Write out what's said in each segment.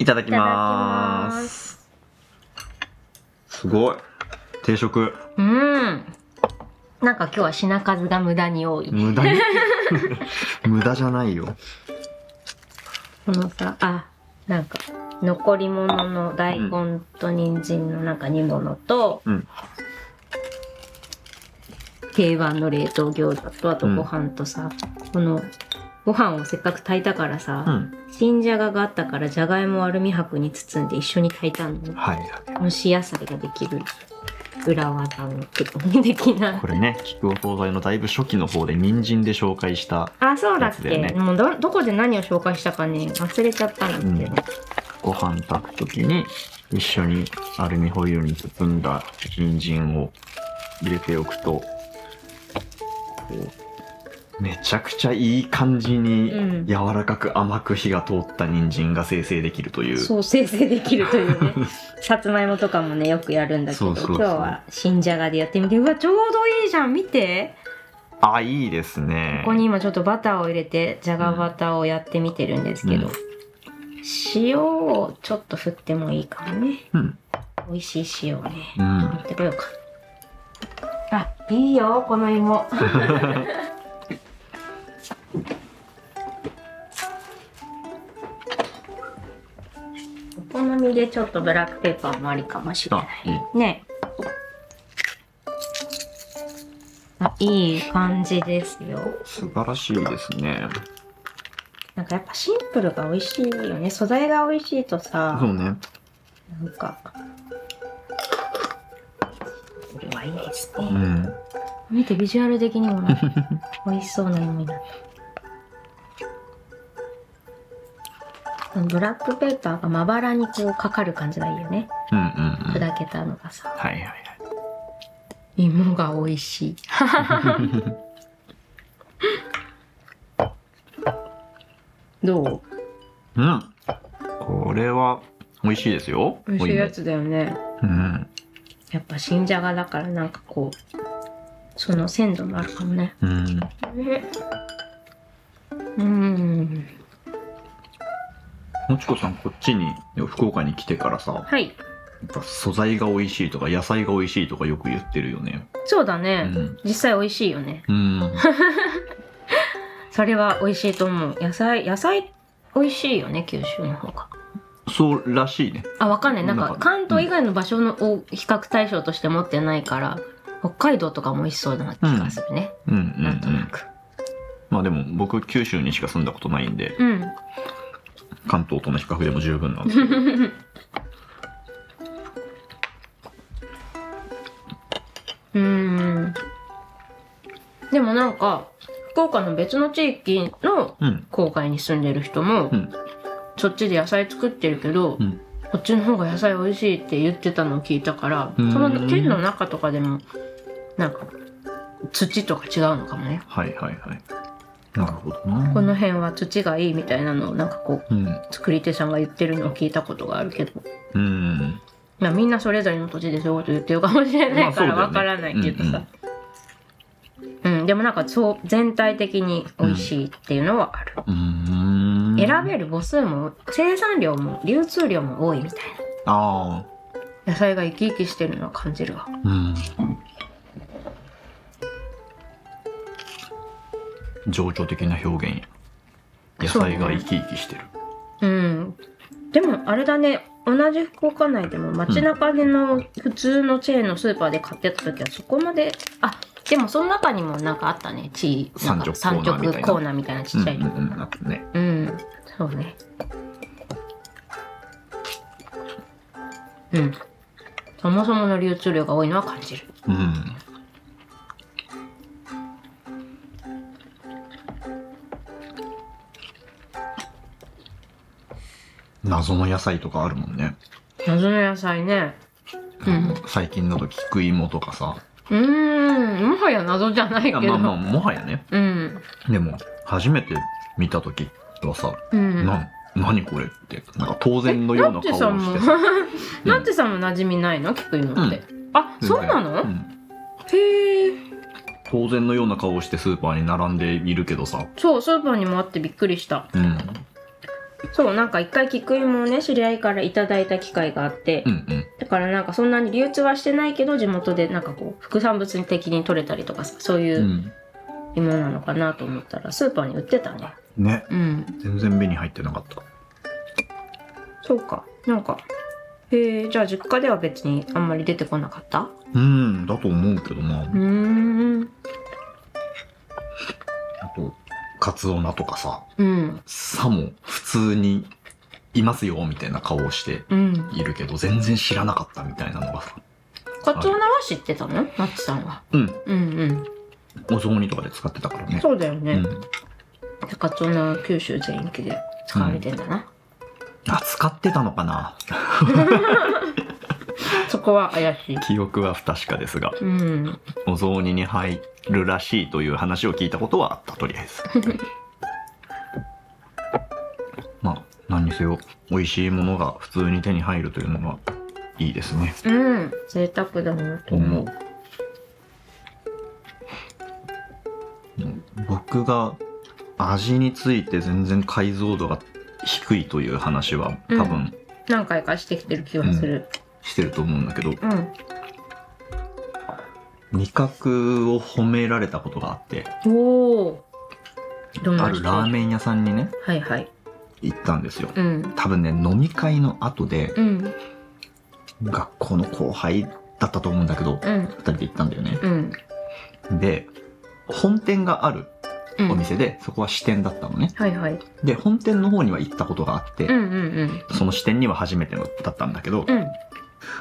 いただきます。すごい。定食。うん。なんか今日は品数が無駄に多い。無駄に？無駄じゃないよ。このさあなんか残り物の大根と人参のなんか煮物と、うん。定番の冷凍餃子とあとご飯とさ、このご飯をせっかく炊いたからさ、うん。新じゃががあったからじゃがいもをアルミ箔に包んで一緒に炊いたのはい蒸し野菜ができる裏技のテクニ的な。これね菊お惣菜のだいぶ初期の方で人参で紹介したあそうだっけ、やつだよね。もうどどこで何を紹介したかね忘れちゃったんだって。ね、ご飯炊く時に一緒にアルミホイルに包んだ人参を入れておくとこうめちゃくちゃいい感じにうん。柔らかく甘く火が通った人参が生成できるという、そう生成できるというね。さつまいもとかもねよくやるんだけど今日は新じゃがでやってみて。うわちょうどいいじゃん。見て。あいいですね。ここに今ちょっとバターを入れてじゃがバターをやってみてるんですけど、うん。塩をちょっと振ってもいいかもね。うん。美味しい塩をね。うん。持ってこようか。あいいよこの芋 お好みでちょっとブラックペーパーもありかもしれなあいい。いね。あいい感じですよ。素晴らしいですね。なんかやっぱシンプルが美味しいよね。素材が美味しいとさそうね。なんかこれはいいですね、うん。見てビジュアル的にも美味しそうな芋になったブラックペーパーがまばらにこうかかる感じがいいよね。うんうんうん。はい砕けたのがさ。はいはい芋が美味しい。どう？うん。これは美味しいですよ。美味しいやつだよね。うん。やっぱ新じゃがだからなんかこうその鮮度もあるかもね。うん。うんもちこさんこっちに福岡に来てからさはい。やっぱ素材が美味しいとか野菜が美味しいとかよく言ってるよね。そうだね、うん。実際美味しいよね。うん。それは美味しいと思う。野菜野菜美味しいよね九州の方が。そうらしいね。あわかんない。なんか関東以外の場所のを比較対象として持ってないから北海道とかも美味しそうな気がするね、うんうん、うなんとなんく。まあでも僕九州にしか住んだことないんで。うん関東との比較でも十分なんですけ。どうん。でもなんか福岡の別の地域のうん。郊外に住んでる人も、うん。そっちで野菜作ってるけど、うん。こっちの方が野菜美味しいって言ってたのを聞いたからうん。その県の中とかでもなんか土とか違うのかもね。はいはいはいなるほどなこの辺は土がいいみたいなのをなんかこううん。作り手さんが言ってるのを聞いたことがあるけど、うん。まあ、みんなそれぞれの土地でそういうこと言ってるかもしれないからわからないけどさ、うんでもなんかそう全体的に美味しいっていうのはある、うん。選べる母数も生産量も流通量も多いみたいあな野菜が生き生きしてるのは感じるわ。あうん情緒的な表現野菜が生き生きしてる。うん。でもあれだね。同じ福岡内でも街中での普通のチェーンのスーパーで買ってた時はそこまであでもその中にもなんかあったね。チーなんか三三直コーナーみたいな。直コーナーみたいなちっちゃいとこうんうん。うんね。うん、そうね。うん。そもそもの流通量が多いのは感じる。うん謎の野菜とかあるもんね。謎の野菜ね。うん最近だと菊芋とかさ。うーん、もはや謎じゃないけど。あまあまあ、もはやね。うん。でも、初めて見た時はさ、うん。なん、何これって、なんか当然のような顔をしてさ。、ナッチさんも馴染みないの？菊芋って。あ、そうなの、うんへえ。当然のような顔をしてスーパーに並んでいるけどさ。そう、スーパーにもあってびっくりした。うん。そう、なんか一回菊芋をね、知り合いからいただいた機会があって、うんうん。だからなんかそんなに流通はしてないけど、地元でなんかこう、副産物的に取れたりとかさ、そういううん芋なのかなと思ったら、スーパーに売ってたね。ね。うん。全然目に入ってなかった。そうか。なんか、へえ、じゃあ実家では別にあんまり出てこなかった？うん、だと思うけどなう。ーん。あと、カツオナとかさ、うん。さも普通にいますよみたいな顔をしてうん。いるけど、全然知らなかったみたいなのがさ。カツオナは知ってたの？ナッチさんは。うん。うんお雑煮とかで使ってたからうん。ね。そうだよね。うん。カツオナは九州全域で使われてんだな。あ、使ってたのかなそこは怪しい。記憶は不確かですが、うん。お雑煮に入るらしいという話を聞いたことはあった、とりあえず。まあ、何にせよ、美味しいものが普通に手に入るというのがいいですね。うん。贅沢だなと思う。僕が味について全然解像度が低いという話は多分何回かしてきてる気がする。してると思うんだけど、うん。味覚を褒められたことがあって、おお。どんなあるラーメン屋さんにね、はいはい。行ったんですよ。うん。多分ね、飲み会の後で、うん。学校の後輩だったと思うんだけど、うん。二人で行ったんだよね。うん。で、本店があるうんお店で、そこは支店だったのね。はいはい。で、本店の方には行ったことがあって、うんうんその支店には初めてのだったんだけど、うん。うん。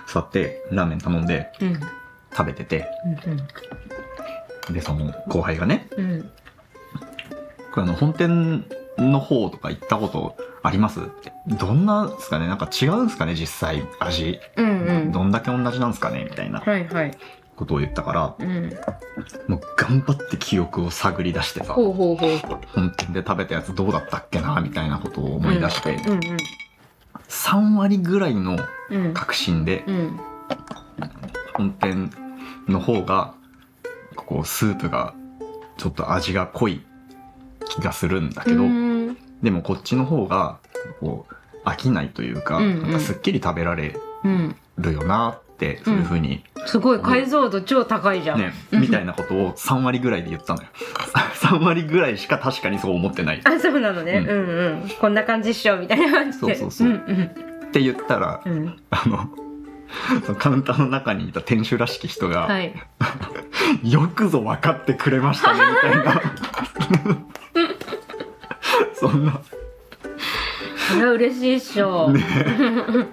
座ってラーメン頼んでうん。食べてて、うん。で、その後輩がね、うん。これあの、本店の方とか行ったことあります？って。どんなんですかね？なんか違うんですかね？実際、味。うんうん。どんだけ同じなんですかね？みたいなはいはい。ことを言ったから、うん。もう頑張って記憶を探り出してさ。本店で食べたやつどうだったっけな？みたいなことを思い出して、うん3割ぐらいの。確信で、うん。本店の方が、こう、スープが、ちょっと味が濃い気がするんだけど、うん。でもこっちの方が、こう、飽きないというか、なんかすっきり食べられうん。るよなって、そういうふうに、すごい解像度超高いじゃん。ね、みたいなことを3割ぐらいで言ったのよ。3割ぐらいしか確かにそう思ってない。っあ、そうなのね。うんうんうん。こんな感じっしょ、みたいな感じで。そうそうそうんて言ったら、うん。うん。あの、そのカウンターの中にいた店主らしき人が、はい。よくぞ分かってくれましたね、みたいな。そんな、それは嬉しいっしょ。ね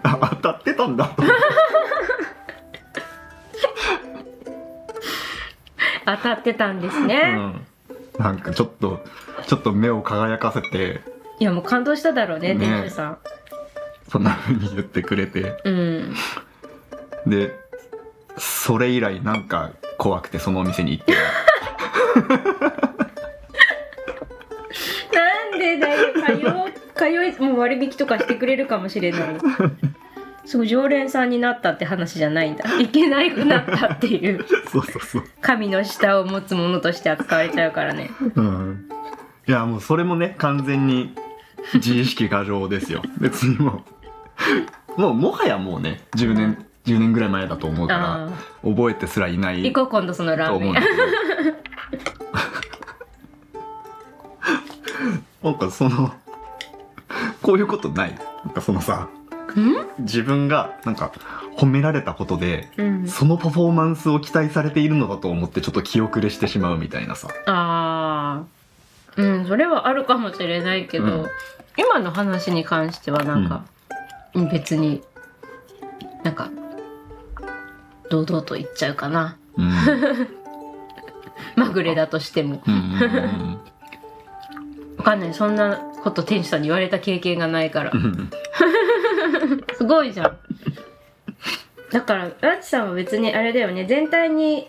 あ当たってたんだ。当たってたんですうね。ん。なんかちょっと、ちょっと目を輝かせて、いや、もう感動しただろうね、ね店主さん。そんな風に言ってくれて。うん。で、それ以来なんか怖くてそのお店に行ってなんでだよ、通い、通い、もう割引とかしてくれるかもしれない。すごい常連さんになったって話じゃないんだ。いけなくなったっていう。そうそうそう。神の舌を持つものとして扱われちゃうからね。うん。いや、もうそれもね、完全に自意識過剰ですよ。別にもう、もうもはやもうね、10年、10年ぐらい前だと思うから、あ覚えてすらいなあ。い行こう、今度そのラーメン。なんかその、こういうことない？なんかそのさ、自分がなんか褒められたことで、うん。そのパフォーマンスを期待されているのだと思ってちょっと気遅れしてしまうみたいなさ。ああ。うん、それはあるかもしれないけど、うん今の話に関してはなんか、別に、なんか、堂々と言っちゃうかな。うん。まぐれだとしても。うんうんうん わかんない。そんなこと店主さんに言われた経験がないからう。んごいじゃん。だから、ラチさんは別にあれだよね、全体に、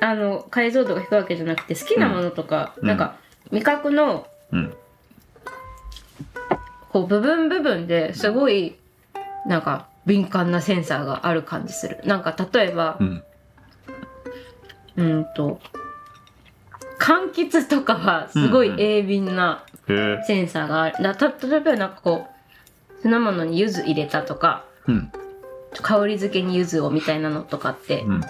あの、解像度が低いわけじゃなくて、好きなものとか、うんなんか、味覚の、うんこう、部分部分ですごい、なんか、敏感なセンサーがある感じする。なんか、例えばう、んうんと、柑橘とかはすごい鋭敏なセンサーがある。だた例えばなんかこう、酢の物に柚子入れたとか、うん。香り付けに柚子をみたいなのとかって、うん。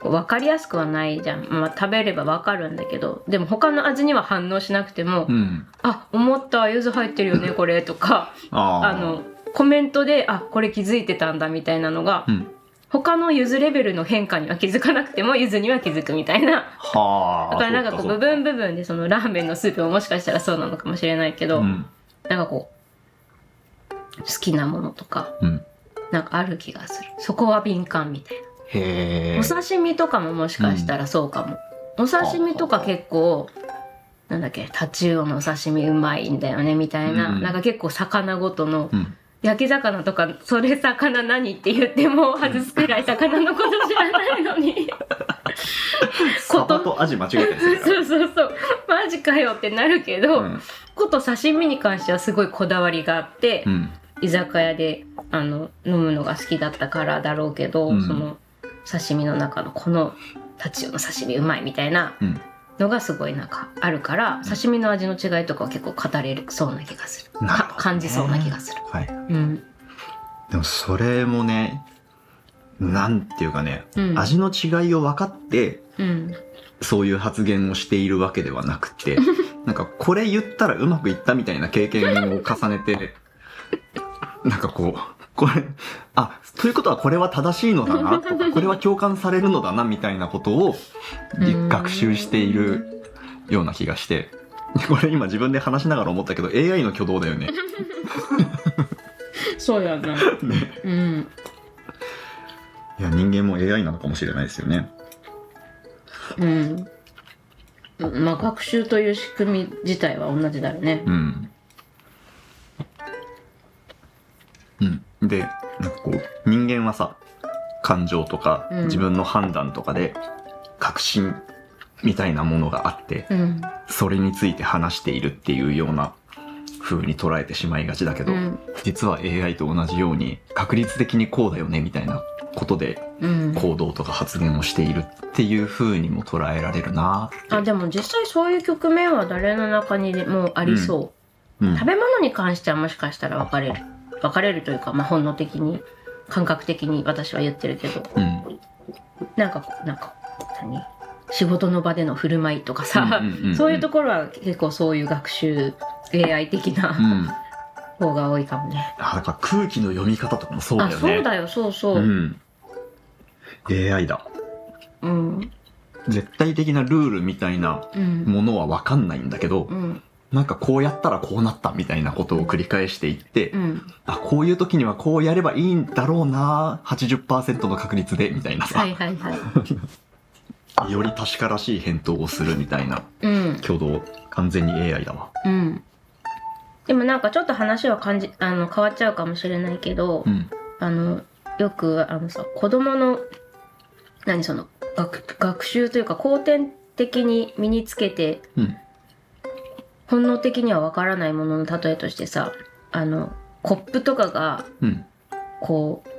こう分かりやすくはないじゃん。まあ食べれば分かるんだけど、でも他の味には反応しなくても、うん。あ、思った、柚子入ってるよね、これ、とか、あの、コメントで、あ、これ気づいてたんだみたいなのが、うん。他の柚子レベルの変化には気づかなくても、柚子には気づくみたいな。はあだからなんかこう部分部分でそのラーメンのスープももしかしたらそうなのかもしれないけど、うん。なんかこう好きなものとかうん。なんかある気がする。そこは敏感みたいな。お刺身とかももしかしたらそうかも、お刺身とか結構なんだっけタチウオのお刺身うまいんだよねみたいな、うん。なんか結構魚ごとのうん。焼き魚とかそれ魚何って言っても外すくらい魚のこと知らないのに。サバとアジ間違えたりする そうそうそう。マジかよってなるけど、うん。こと刺身に関してはすごいこだわりがあって、うん居酒屋であの飲むのが好きだったからだろうけど、うん。その刺身の中のこのタチウオの刺身うまいみたいなうん。のがすごいなんかあるから刺身の味の違いとかは結構語れるそうな気がする。ね。か感じそうな気がする。はい。うん。でもそれもねなんていうかね、うん。味の違いを分かってうん。そういう発言をしているわけではなくて なんかこれ言ったらうまくいったみたいな経験を重ねてなんかこうこれあということはこれは正しいのだな とかこれは共感されるのだなみたいなことをうん学習しているような気がしてこれ今自分で話しながら思ったけど AI の挙動だよね。そうやなねうんいや人間も AI なのかもしれないですよね。うんまあ学習という仕組み自体は同じだよねうん。うん。で、なんかこう、人間はさ、感情とかうん。自分の判断とかで、確信みたいなものがあって、うん。それについて話しているっていうような風に捉えてしまいがちだけど、うん。実は AI と同じように確率的にこうだよねみたいなことでうん。行動とか発言をしているっていう風にも捉えられるなって。あでも実際そういう局面は誰の中にでもありそう、うん。食べ物に関してはもしかしたら分かれる分かれるというか、まあ、本能的に感覚的に私は言ってるけどうん。なんかなんか何？仕事の場での振る舞いとかさ、うんうんうんうんそういうところは結構そういう学習 AI 的う。なん方が多いかもね。あだから空気の読み方とかもそうだあよね。そうだよそうそうう。ん。AI だ。うん絶対的なルールみたいなうんものは分かんないんだけど、うんなんかこうやったらこうなったみたいなことを繰り返していって、うんあ、こういう時にはこうやればいいんだろうな、80%の確率で、みたいなさ、はいはいはい。より確からしい返答をするみたいなうん挙動、完全に AI だわ。うん。でもなんかちょっと話は感じあの変わっちゃうかもしれないけど、うん。あのよくあのさ子供の何その学学習というか後天的に身につけてうん。本能的にはわからないものの例えとしてさあのコップとかがうん。こう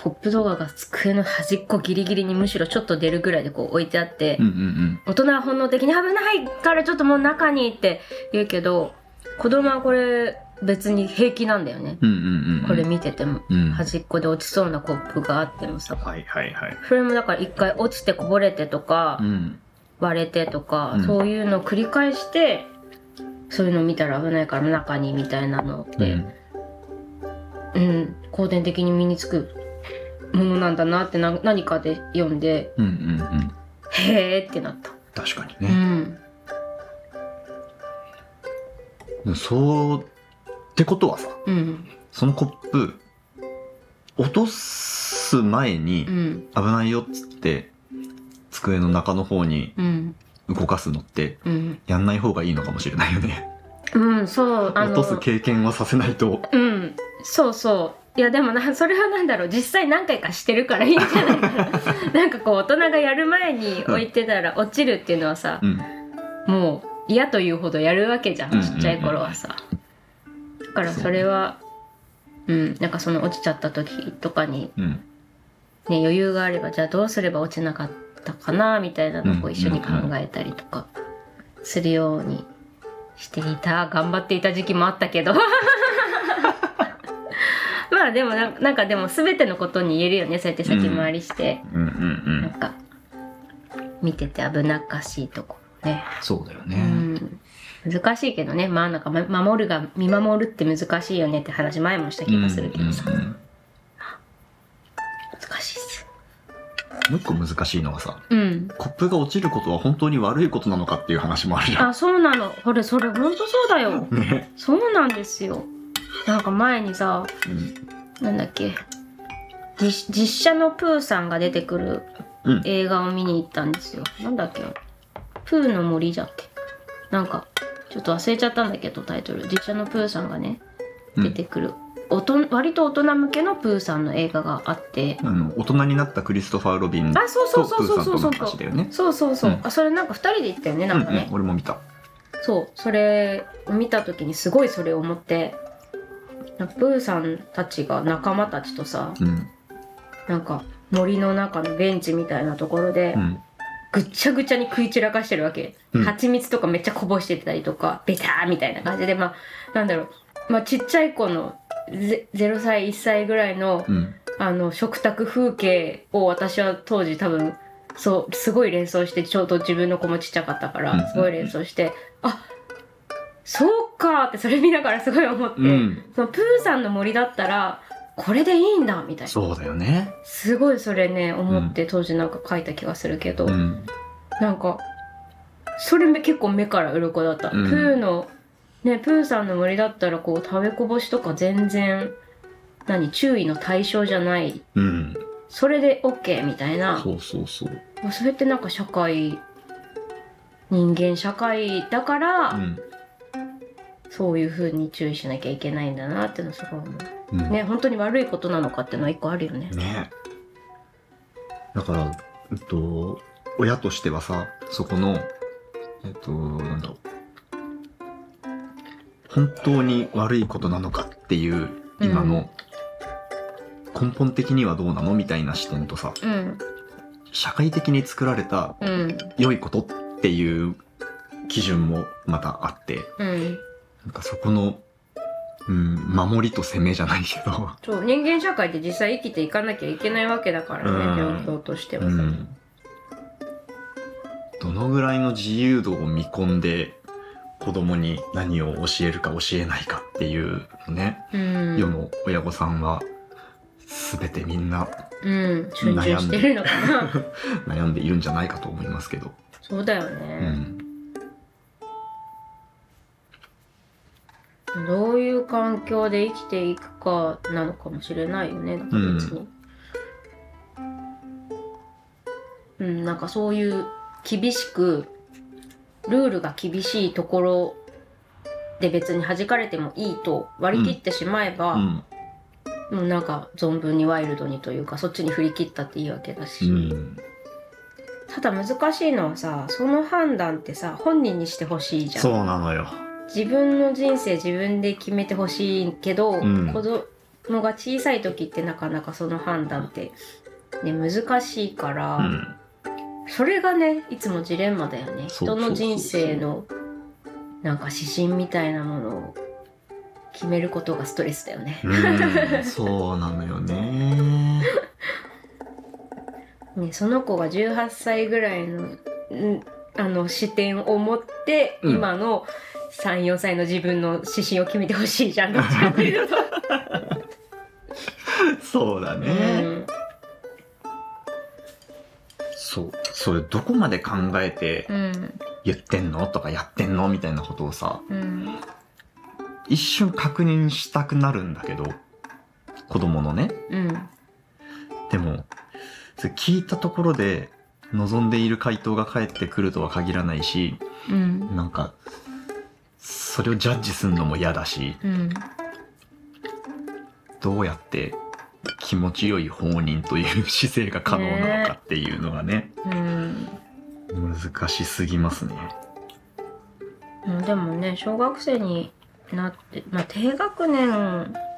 コップとかが机の端っこギリギリにむしろちょっと出るぐらいでこう置いてあって、うんうん大人は本能的に危ないからちょっともう中にって言うけど子供はこれ別に平気なんだよね、うん。うんうんうん。これ見ててもうん。端っこで落ちそうなコップがあってもさはいはいはい。それもだから一回落ちてこぼれてとか、うん。割れてとか、うんそういうのを繰り返してそういうの見たら危ないから中にみたいなのって、うん。うん後天的に身につくものなんだなってな何かで読んでうんうんうん。へーってなった。う確かにね。んそう、ってことはさ、うんそのコップ、落とす前にうん危ないよっつって、机の中の方にうん。動かすのって、うん。やんない方がいいのかもしれないよね。うんそう落とす経験はさせないと。うんそうそう。いやでもなそれはなんだろう。実際何回かしてるからいいんじゃないかな。なんかこう大人がやる前に置いてたら落ちるっていうのはさうん。もう嫌というほどやるわけじゃんうん。ちっちゃい頃はさ。だからそれはうんなんかその落ちちゃった時とかにうん。ね余裕があればじゃあどうすれば落ちなかったかなみたいなのを一緒に考えたりとかするようにしていた頑張っていた時期もあったけど。まあでもなんかでも全てのことに言えるよねそうやって先回りして、なんか見てて危なっかしいとこね、うそうだよね。ん、難しいけどね。まあなんかま守るが見守るって難しいよねって話前もした気がするけどさ、うんうんうんもう一個難しいのはさうん。コップが落ちることは本当に悪いことなのかっていう話もあるじゃん。あそうなの。これそれほんとそうだよ。ね。そうなんですよ。なんか前にさうん。なんだっけ。実実写のプーさんが出てくるうん。映画を見に行ったんですよ。なんだっけ。プーの森じゃっけ。なんかちょっと忘れちゃったんだけどタイトル。実写のプーさんがねうん。出てくる、おと割と大人向けのプーさんの映画があって。あの大人になったクリストファー・ロビンあそうそうそうそうそうそう。とプーさんとの話だよね。そうそうそう、うん。あそれなんか2人で行ったよねなんかね、うんうん、俺も見た。そう。それを見た時にすごいそれを思って。プーさんたちが仲間たちとさうん。なんか森の中のベンチみたいなところで、うん。ぐっちゃぐちゃに食い散らかしてるわけ、うん。蜂蜜とかめっちゃこぼしてたりとかベターみたいな感じでまあなんだろう。まあちっちゃい子のゼ0歳1歳ぐらいのうん。あの食卓風景を私は当時多分そうすごい連想してちょうど自分の子もちっちゃかったかうんうん。うんらすごい連想して、あそうかってそれ見ながら すごい思って、うん。そのプーさんの森だったらこれでいいんだみたいな。そうだよね。すごいそれね思って当時なんか書いた気がするけど、うん。なんかそれめ結構目から鱗だった、うん。プーのねプーさんの森だったらこう食べこぼしとか全然何注意の対象じゃない。うん。それで OK みたいな。そうそうそう。まあそれってなんか社会人間社会だから、うん。そういう風に注意しなきゃいけないんだなっていうのはすごい思う。ん。うね本当に悪いことなのかっていうのは一個あるよね。ね。だからえっと親としてはさそこのえっとなんだろう本当に悪いことなのかっていう今の根本的にはどうなのみたいな視点とさうん。社会的に作られたうん。良いことっていう基準もまたあってうん。なんかそこの、うん、守りと攻めじゃないけど、そう人間社会で実際生きていかなきゃいけないわけだからね、うん。状況としてはさ、うん、どのぐらいの自由度を見込んで子供に何を教えるか教えないかっていうのね、うん。世の親御さんは全てみんなうん。集中してるのかな。悩ん でいるんじゃないかと思いますけど、そうだようね、ん、どういう環境で生きていくかなのかもしれないよねなんか別に。うん、なんかそういう厳しくルールが厳しいところで別に弾かれてもいいと割り切ってしまえば、うん。もうなんか存分にワイルドにというかそっちに振り切ったっていいわけだし、うん。ただ難しいのはさその判断ってさ本人にしてほしいじゃん。そうなのよ。自分の人生自分で決めてほしいけど、ん。子供が小さい時ってなかなかその判断って、ね、難しいから、うんそれがねいつもジレンマだよね。人の人生のなんか指針みたいなものを決めることがストレスだよね。うん そうなのよね。ねその子が18歳ぐらいのんあの視点を持って、うん。今の34歳の自分の指針を決めてほしいじゃん。どっちかっていうと。そうだね、そう。それどこまで考えて言ってんの？とかやってんの？みたいなことをさうん。一瞬確認したくなるんだけど子供のね。うん。でも聞いたところで望んでいる回答が返ってくるとは限らないしうん。なんかそれをジャッジするのも嫌だしうん。どうやって気持ちよい放任という姿勢が可能なのかっていうのがね。うん。難しすぎますね。うんでもね小学生になって、まあ、低学年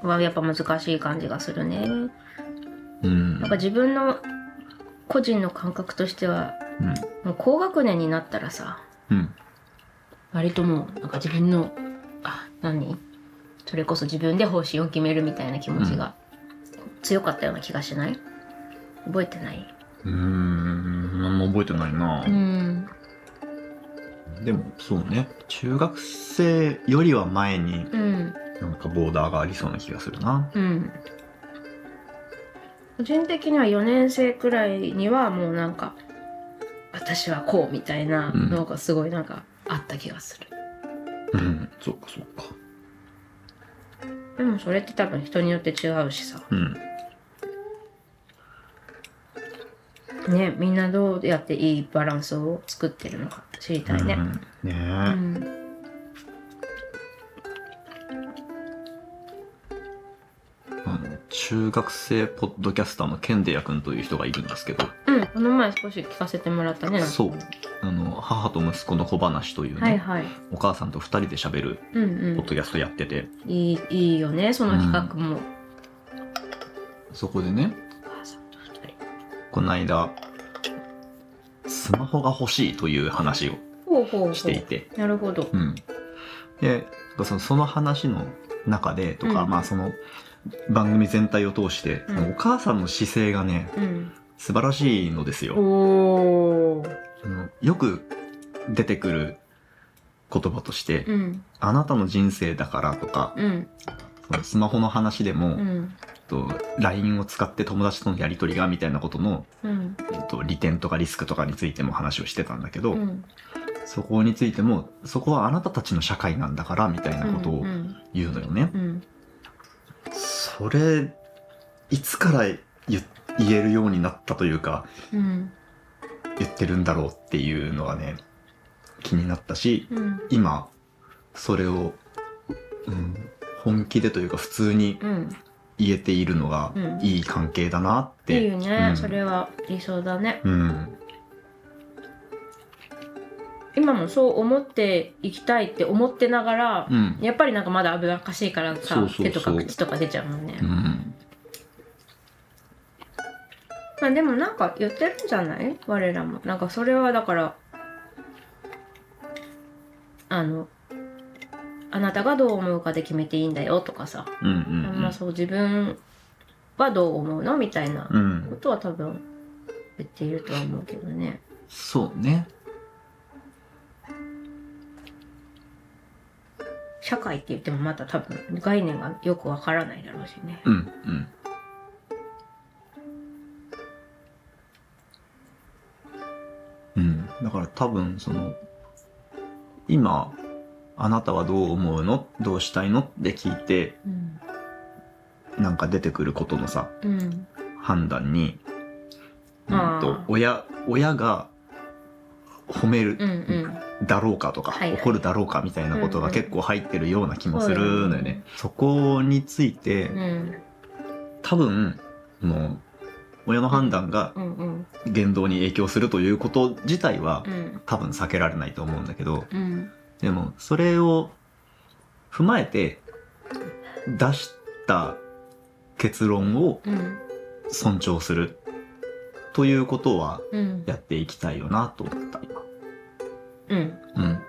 はやっぱ難しい感じがするね。うん。なんか自分の個人の感覚としてはうん。もう高学年になったらさうん。割ともうなんか自分のあ何？それこそ自分で方針を決めるみたいな気持ちが強かったような気がしない？覚えてない？うーん何も覚えてないな、うん。でもそうね。中学生よりは前にうん。なんかボーダーがありそうな気がするな。うん。個人的には4年生くらいにはもうなんか私はこうみたいなのがすごいなんかあった気がする、うん。そうかそうか。でもそれって多分人によって違うしさ。うんねみんなどうやっていいバランスを作ってるのか知りたいねうんねえ、うんあの中学生ポッドキャスターのケンデヤ君という人がいるんですけどうん、この前少し聞かせてもらったね。そうあの母と息子の小話というね、はいはい。お母さんと2人で喋るうんポッドキャストやってて、うん。いい、いいよね、その企画も。そこでね。この間スマホが欲しいという話をほうほうほう。していて、なるほど。うん、でそのその話の中でとか、うんまあその番組全体を通して、うんお母さんの姿勢がねうん。素晴らしいのですよ。よく出てくる言葉として、うん。あなたの人生だからとか、うん。そのスマホの話でも、うん。と LINE を使って友達とのやり取りがみたいなことの、うん。えっと、利点とかリスクとかについても話をしてたんだけど、うん。そこについてもそこはあなたたちの社会なんだからみたいなことをうん。言うのよね。うん。それいつから言言えるようになったというかうん。言ってるんだろうっていうのがね気になったしうん。今それを、うん、本気でというか普通にうん。言えているのがうんいい関係だなって。いいよね、うんそれは理想だね。うん。今もそう思っていきたいって思ってながら、うん。やっぱりなんかまだ危なっかしいからさ手とか口とか出ちゃうもんね。うん。まあでもなんか言ってるんじゃない？我らも。なんかそれはだから、あの、あなたがどう思うかで決めていいんだよとかさ。うん。うん。まあそう自分はどう思うのみたいなうん。ことは多分言っているとは思うけどね。そうね。社会って言ってもまた多分概念がよくわからないだろうしね。うん。うん。うん。だから多分その、今、あなたはどう思うの？どうしたいの？って聞いて、うん。なんか出てくることのさ、うん。判断に、うんと、親、親が褒めるうんうん。だろうかとか、はいはい怒るだろうかみたいなことがうんうん結構入ってるような気もするのよね。そそこについて、うん。多分、もう、親の判断がうんうん。言動に影響するということ自体はうん。多分避けられないと思うんだけど、うん。でもそれを踏まえて出した結論をうん。尊重するということはうん。やっていきたいよなと思った今。うん。うん。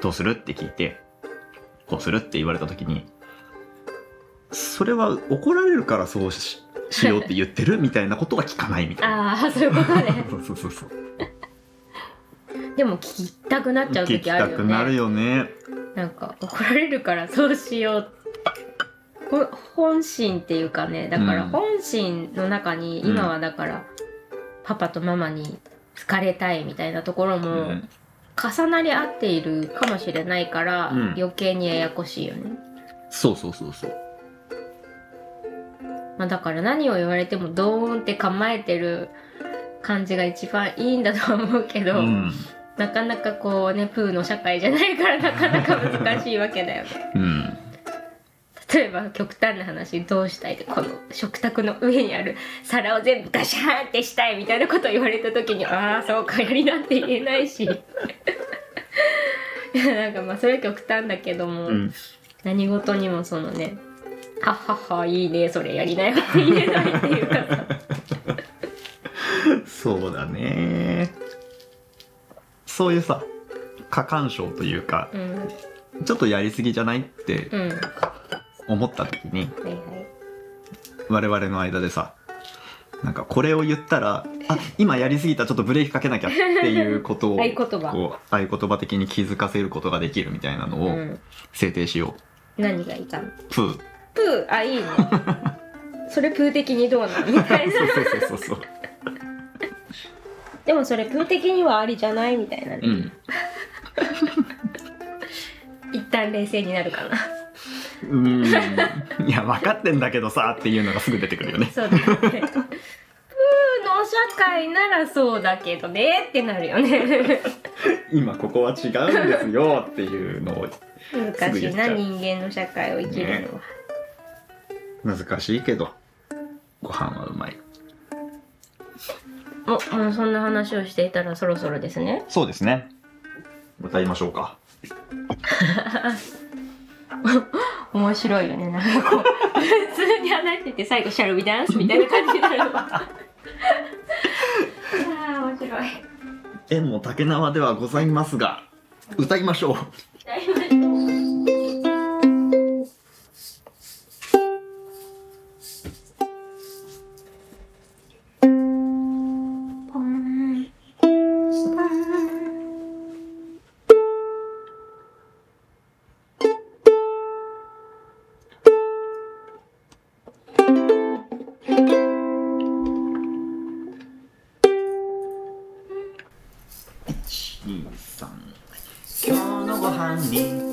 どうするって聞いて、こうするって言われた時に、それは怒られるからそうししようって言ってるみたいなことは聞かないみたいな。ああ、そういうことね。そうそうそうそう。でも聞きたくなっちゃう聞き時あるよね。たくなるよね。なんか怒られるからそうしよう。ほ本心っていうかね、だからうん本心の中にうん今はだから、パパとママに好かれたいみたいなところうもん重なり合っているかもしれないから、うん余計にややこしいよね。そうそうそうそう。まあ、だから何を言われてもドーンって構えてる感じが一番いいんだとは思うけど、うん。なかなかこうねプーの社会じゃないからなかなか難しいわけだよね。うん。例えば極端な話どうしたいこの食卓の上にある皿を全部ガシャーンってしたいみたいなことを言われた時に ああそうかやりなって言えないし いやなんかまあそれは極端だけども、うん何事にもそのねはっはっはいいねそれやりなよって言えないっていうかさ そうだねそういうさ過干渉というかうん。ちょっとやりすぎじゃないってうん。はい思った時にはい我々の間でさなんかこれを言ったらあ今やりすぎたちょっとブレーキかけなきゃっていうことを 合言葉。合言葉的に気づかせることができるみたいなのをうん。制定しよ何がいいかなう。プー。プー。あいいね。それプー的にどうなんみたいな。そうそうそうそう。でもそれプー的にはありじゃないみたいなね、うん。一旦冷静になるかなうーん。いや分かってんだけどさっていうのがすぐ出てくるよね。そうだよねプーの社会ならそうだけどねってなるよね 今ここは違うんですよっていうのを難しいな人間の社会を生きるのは、難しいけどご飯はうまい。おもうそんな話をしていたらそろそろですねそうですね。歌いましょうか。面白いよねなんかこう普通に話してて最後「シャルビダンス」みたいな感じになるあー面白い縁も竹縄ではございますが歌いましょう。やりましょうの